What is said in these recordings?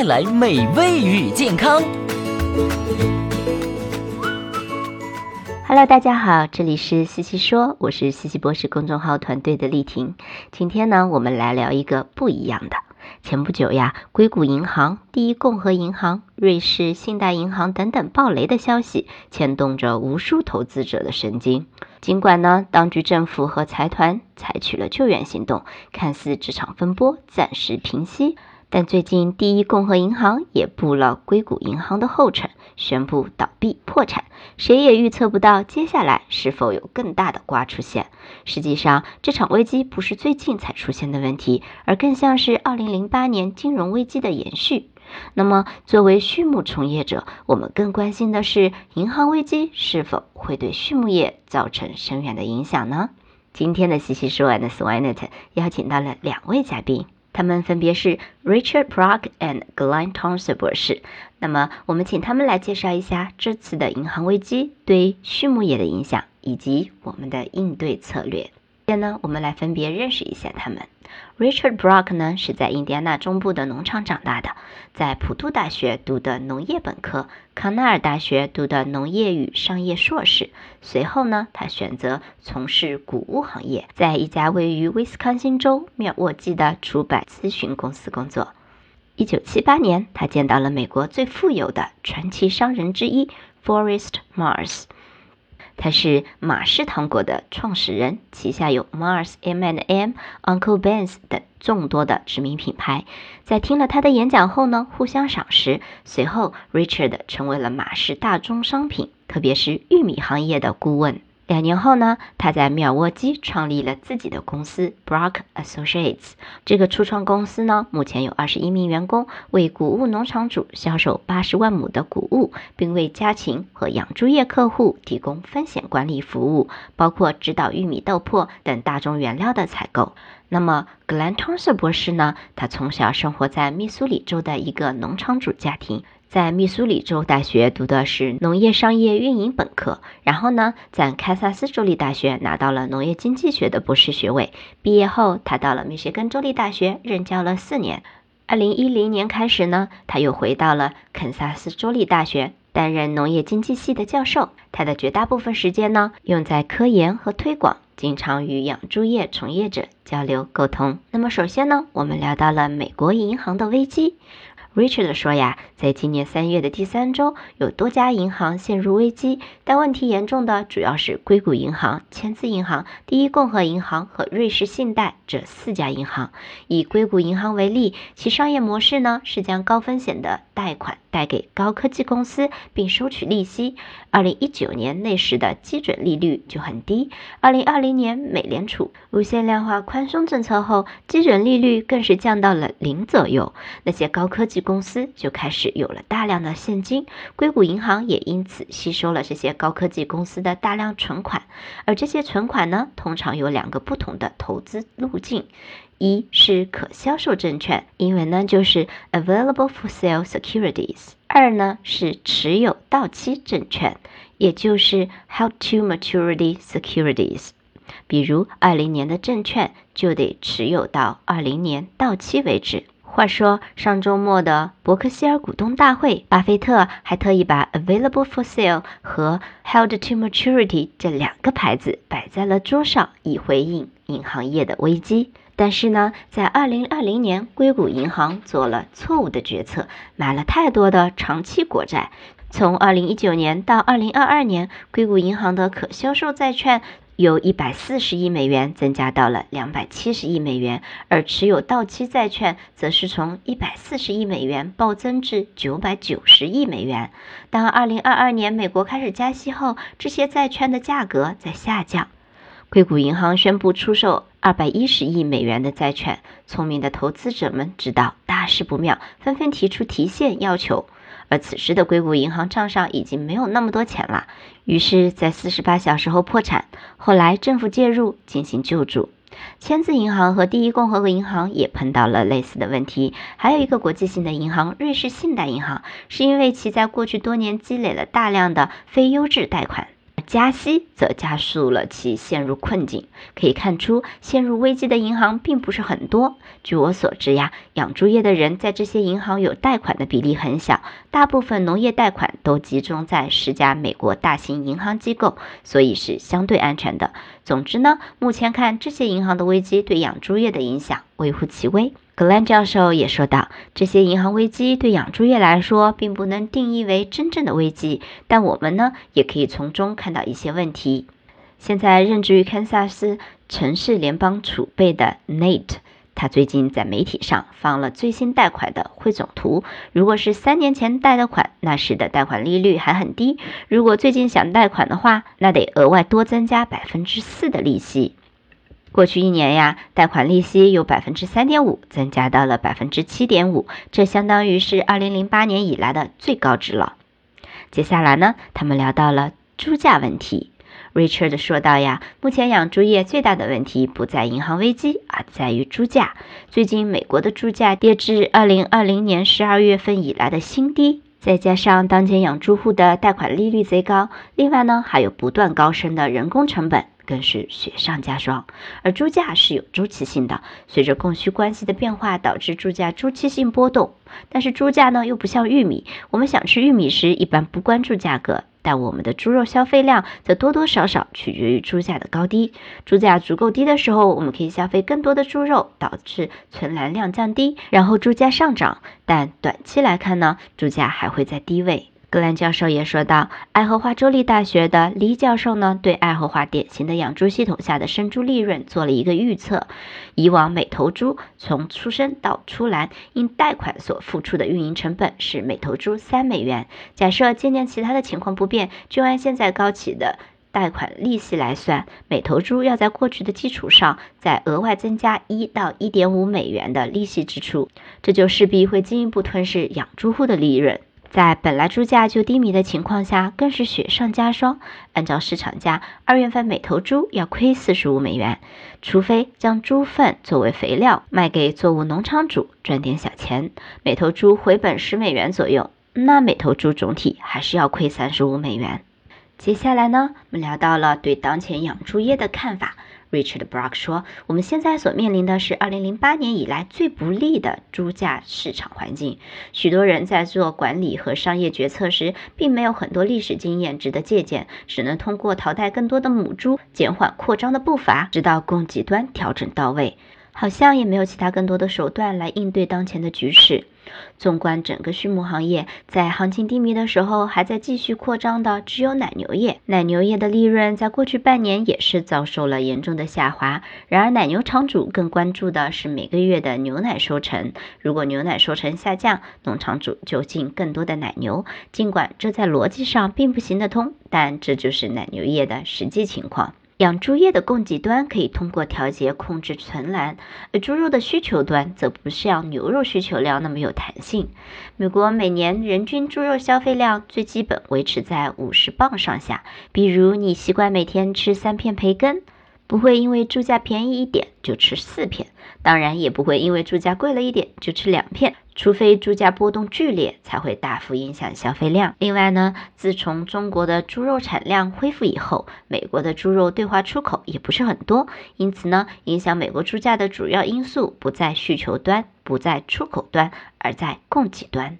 带来美味与健康。Hello，大家好，这里是西西说，我是西西博士公众号团队的丽婷。今天呢，我们来聊一个不一样的。前不久呀，硅谷银行、第一共和银行、瑞士信贷银行等等暴雷的消息，牵动着无数投资者的神经。尽管呢，当局政府和财团采取了救援行动，看似这场风波暂时平息。但最近，第一共和银行也步了硅谷银行的后尘，宣布倒闭破产。谁也预测不到接下来是否有更大的瓜出现。实际上，这场危机不是最近才出现的问题，而更像是2008年金融危机的延续。那么，作为畜牧从业者，我们更关心的是，银行危机是否会对畜牧业造成深远的影响呢？今天的西西说完的 Swinet 邀请到了两位嘉宾。他们分别是 Richard Brock and Glenn Thompson 博士。那么，我们请他们来介绍一下这次的银行危机对畜牧业的影响，以及我们的应对策略。今天呢，我们来分别认识一下他们。Richard Brock 呢是在印第安纳中部的农场长大的，在普渡大学读的农业本科，康奈尔大学读的农业与商业硕士。随后呢，他选择从事谷物行业，在一家位于威斯康星州密尔沃基的出版咨询公司工作。一九七八年，他见到了美国最富有的传奇商人之一，Forest Mars。他是马氏糖果的创始人，旗下有 Mars、M&M、Uncle Ben's 等众多的知名品牌。在听了他的演讲后呢，互相赏识。随后，Richard 成为了马氏大宗商品，特别是玉米行业的顾问。两年后呢，他在密尔沃基创立了自己的公司 Brock Associates。这个初创公司呢，目前有二十一名员工，为谷物农场主销售八十万亩的谷物，并为家禽和养猪业客户提供风险管理服务，包括指导玉米豆粕等大宗原料的采购。那么，Glenn Thompson 博士呢？他从小生活在密苏里州的一个农场主家庭。在密苏里州大学读的是农业商业运营本科，然后呢，在堪萨斯州立大学拿到了农业经济学的博士学位。毕业后，他到了密歇根州立大学任教了四年。二零一零年开始呢，他又回到了堪萨斯州立大学担任农业经济系的教授。他的绝大部分时间呢，用在科研和推广，经常与养猪业从业者交流沟通。那么，首先呢，我们聊到了美国银行的危机。Richard 说呀，在今年三月的第三周，有多家银行陷入危机，但问题严重的主要是硅谷银行、签字银行、第一共和银行和瑞士信贷这四家银行。以硅谷银行为例，其商业模式呢是将高风险的贷款贷给高科技公司，并收取利息。二零一九年那时的基准利率就很低。二零二零年美联储无限量化宽松政策后，基准利率更是降到了零左右。那些高科技公司就开始有了大量的现金，硅谷银行也因此吸收了这些高科技公司的大量存款，而这些存款呢，通常有两个不同的投资路径，一是可销售证券，英文呢就是 available for sale securities，二呢是持有到期证券，也就是 held to maturity securities。比如，二零年的证券就得持有到二零年到期为止。话说，上周末的伯克希尔股东大会，巴菲特还特意把 available for sale 和 held to maturity 这两个牌子摆在了桌上，以回应银行业的危机。但是呢，在二零二零年，硅谷银行做了错误的决策，买了太多的长期国债。从二零一九年到二零二二年，硅谷银行的可销售债券。由一百四十亿美元增加到了两百七十亿美元，而持有到期债券则是从一百四十亿美元暴增至九百九十亿美元。当二零二二年美国开始加息后，这些债券的价格在下降。硅谷银行宣布出售二百一十亿美元的债券，聪明的投资者们知道大事不妙，纷纷提出提现要求。而此时的硅谷银行账上已经没有那么多钱了，于是，在四十八小时后破产。后来政府介入进行救助。签字银行和第一共和国银行也碰到了类似的问题。还有一个国际性的银行——瑞士信贷银行，是因为其在过去多年积累了大量的非优质贷款。加息则加速了其陷入困境。可以看出，陷入危机的银行并不是很多。据我所知呀，养猪业的人在这些银行有贷款的比例很小，大部分农业贷款都集中在十家美国大型银行机构，所以是相对安全的。总之呢，目前看这些银行的危机对养猪业的影响微乎其微。格兰教授也说道：“这些银行危机对养猪业来说并不能定义为真正的危机，但我们呢也可以从中看到一些问题。”现在任职于堪萨斯城市联邦储备的 Nate，他最近在媒体上放了最新贷款的汇总图。如果是三年前贷的款，那时的贷款利率还很低；如果最近想贷款的话，那得额外多增加百分之四的利息。过去一年呀，贷款利息由百分之三点五增加到了百分之七点五，这相当于是二零零八年以来的最高值了。接下来呢，他们聊到了猪价问题。Richard 说道呀，目前养猪业最大的问题不在银行危机，而在于猪价。最近美国的猪价跌至二零二零年十二月份以来的新低，再加上当前养猪户的贷款利率贼高，另外呢，还有不断高升的人工成本。更是雪上加霜，而猪价是有周期性的，随着供需关系的变化，导致猪价周期性波动。但是猪价呢，又不像玉米，我们想吃玉米时，一般不关注价格，但我们的猪肉消费量则多多少少取决于猪价的高低。猪价足够低的时候，我们可以消费更多的猪肉，导致存栏量降低，然后猪价上涨。但短期来看呢，猪价还会在低位。格兰教授也说到，爱荷华州立大学的李教授呢，对爱荷华典型的养猪系统下的生猪利润做了一个预测。以往每头猪从出生到出栏，因贷款所付出的运营成本是每头猪三美元。假设今年其他的情况不变，就按现在高企的贷款利息来算，每头猪要在过去的基础上再额外增加一到一点五美元的利息支出，这就势必会进一步吞噬养猪户的利润。在本来猪价就低迷的情况下，更是雪上加霜。按照市场价，二月份每头猪要亏四十五美元，除非将猪粪作为肥料卖给作物农场主赚点小钱，每头猪回本十美元左右，那每头猪总体还是要亏三十五美元。接下来呢，我们聊到了对当前养猪业的看法。Richard Brock 说：“我们现在所面临的是2008年以来最不利的猪价市场环境。许多人在做管理和商业决策时，并没有很多历史经验值得借鉴，只能通过淘汰更多的母猪，减缓扩张的步伐，直到供给端调整到位。好像也没有其他更多的手段来应对当前的局势。”纵观整个畜牧行业，在行情低迷的时候，还在继续扩张的只有奶牛业。奶牛业的利润在过去半年也是遭受了严重的下滑。然而，奶牛场主更关注的是每个月的牛奶收成。如果牛奶收成下降，农场主就进更多的奶牛。尽管这在逻辑上并不行得通，但这就是奶牛业的实际情况。养猪业的供给端可以通过调节控制存栏，而猪肉的需求端则不像牛肉需求量那么有弹性。美国每年人均猪肉消费量最基本维持在五十磅上下。比如你习惯每天吃三片培根，不会因为猪价便宜一点就吃四片，当然也不会因为猪价贵了一点就吃两片。除非猪价波动剧烈，才会大幅影响消费量。另外呢，自从中国的猪肉产量恢复以后，美国的猪肉对华出口也不是很多，因此呢，影响美国猪价的主要因素不在需求端，不在出口端，而在供给端。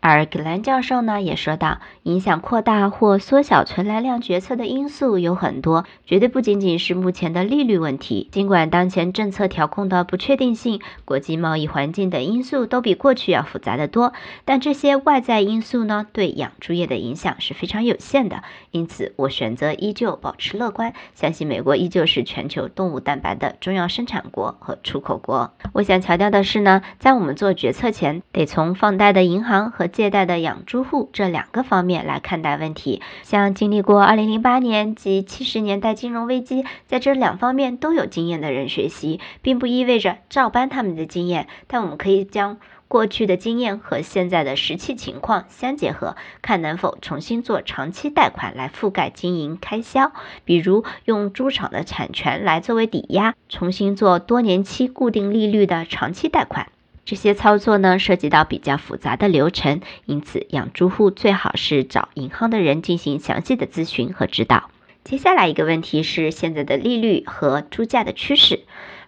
而格兰教授呢也说到，影响扩大或缩小存栏量决策的因素有很多，绝对不仅仅是目前的利率问题。尽管当前政策调控的不确定性、国际贸易环境等因素都比过去要复杂的多，但这些外在因素呢对养猪业的影响是非常有限的。因此，我选择依旧保持乐观，相信美国依旧是全球动物蛋白的重要生产国和出口国。我想强调的是呢，在我们做决策前，得从放贷的银行和借贷的养猪户这两个方面来看待问题。像经历过2008年及70年代金融危机，在这两方面都有经验的人学习，并不意味着照搬他们的经验，但我们可以将过去的经验和现在的实际情况相结合，看能否重新做长期贷款来覆盖经营开销，比如用猪场的产权来作为抵押，重新做多年期固定利率的长期贷款。这些操作呢，涉及到比较复杂的流程，因此养猪户最好是找银行的人进行详细的咨询和指导。接下来一个问题是现在的利率和猪价的趋势。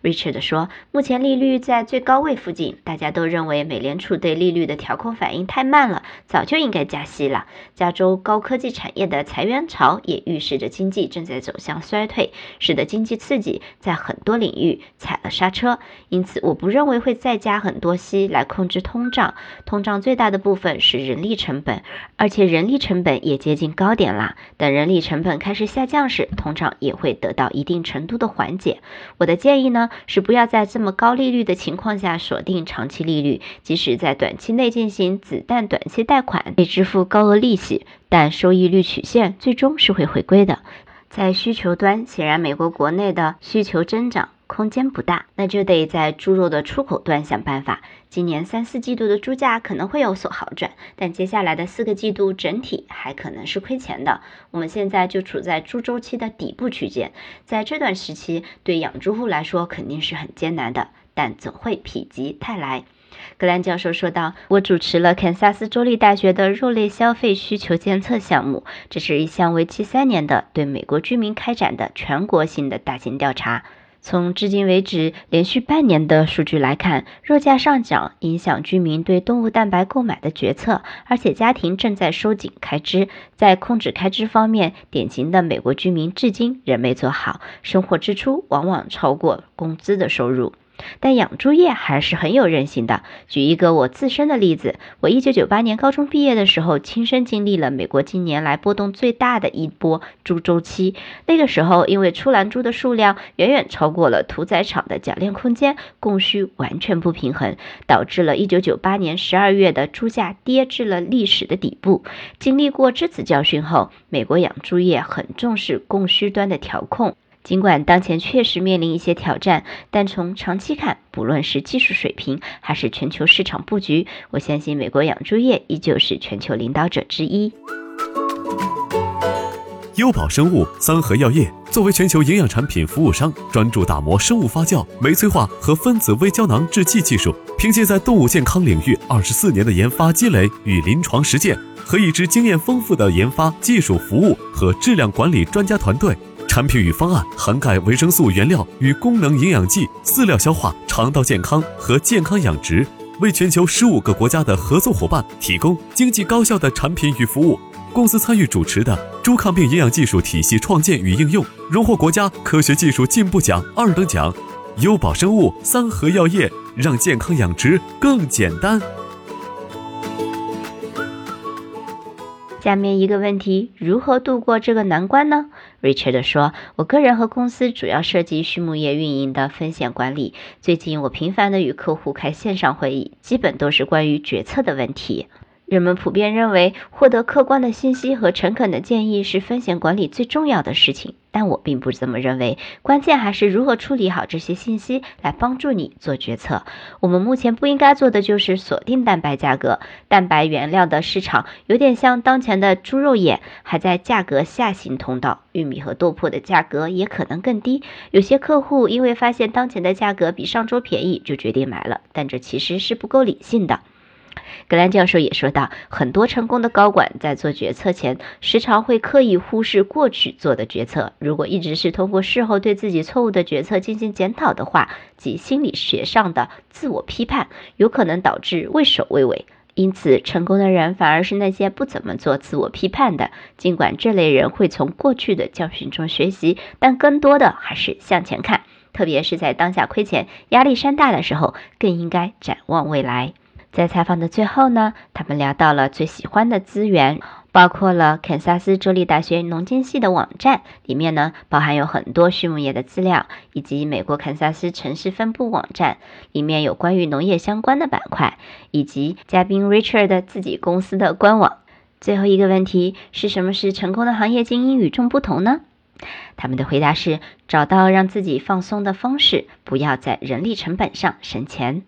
Richard 说，目前利率在最高位附近，大家都认为美联储对利率的调控反应太慢了，早就应该加息了。加州高科技产业的裁员潮也预示着经济正在走向衰退，使得经济刺激在很多领域踩了刹车。因此，我不认为会再加很多息来控制通胀。通胀最大的部分是人力成本，而且人力成本也接近高点啦。等人力成本开始下降时，通胀也会得到一定程度的缓解。我的建议呢？是不要在这么高利率的情况下锁定长期利率，即使在短期内进行子弹短期贷款，被支付高额利息，但收益率曲线最终是会回归的。在需求端，显然美国国内的需求增长。空间不大，那就得在猪肉的出口端想办法。今年三四季度的猪价可能会有所好转，但接下来的四个季度整体还可能是亏钱的。我们现在就处在猪周期的底部区间，在这段时期对养猪户来说肯定是很艰难的，但总会否极泰来。格兰教授说道：“我主持了堪萨斯州立大学的肉类消费需求监测项目，这是一项为期三年的对美国居民开展的全国性的大型调查。”从至今为止连续半年的数据来看，肉价上涨影响居民对动物蛋白购买的决策，而且家庭正在收紧开支。在控制开支方面，典型的美国居民至今仍没做好，生活支出往往超过工资的收入。但养猪业还是很有韧性的。举一个我自身的例子，我一九九八年高中毕业的时候，亲身经历了美国近年来波动最大的一波猪周期。那个时候，因为出栏猪的数量远远超过了屠宰场的铰链空间，供需完全不平衡，导致了一九九八年十二月的猪价跌至了历史的底部。经历过这次教训后，美国养猪业很重视供需端的调控。尽管当前确实面临一些挑战，但从长期看，不论是技术水平还是全球市场布局，我相信美国养猪业依旧是全球领导者之一。优宝生物三和药业作为全球营养产品服务商，专注打磨生物发酵、酶催化和分子微胶囊制剂技术，凭借在动物健康领域二十四年的研发积累与临床实践，和一支经验丰富的研发、技术服务和质量管理专家团队。产品与方案涵盖维生素原料与功能营养剂、饲料消化、肠道健康和健康养殖，为全球十五个国家的合作伙伴提供经济高效的产品与服务。公司参与主持的猪抗病营养技术体系创建与应用，荣获国家科学技术进步奖二等奖。优宝生物三和药业，让健康养殖更简单。下面一个问题：如何度过这个难关呢？Richard 说：“我个人和公司主要涉及畜牧业运营的风险管理。最近我频繁的与客户开线上会议，基本都是关于决策的问题。人们普遍认为，获得客观的信息和诚恳的建议是风险管理最重要的事情。”但我并不这么认为，关键还是如何处理好这些信息来帮助你做决策。我们目前不应该做的就是锁定蛋白价格，蛋白原料的市场有点像当前的猪肉眼，还在价格下行通道。玉米和豆粕的价格也可能更低。有些客户因为发现当前的价格比上周便宜，就决定买了，但这其实是不够理性的。格兰教授也说到，很多成功的高管在做决策前，时常会刻意忽视过去做的决策。如果一直是通过事后对自己错误的决策进行检讨的话，即心理学上的自我批判，有可能导致畏首畏尾。因此，成功的人反而是那些不怎么做自我批判的。尽管这类人会从过去的教训中学习，但更多的还是向前看。特别是在当下亏钱、压力山大的时候，更应该展望未来。在采访的最后呢，他们聊到了最喜欢的资源，包括了堪萨斯州立大学农经系的网站，里面呢包含有很多畜牧业的资料，以及美国堪萨斯城市分布网站，里面有关于农业相关的板块，以及嘉宾 Richard 自己公司的官网。最后一个问题是什么是成功的行业精英与众不同呢？他们的回答是：找到让自己放松的方式，不要在人力成本上省钱。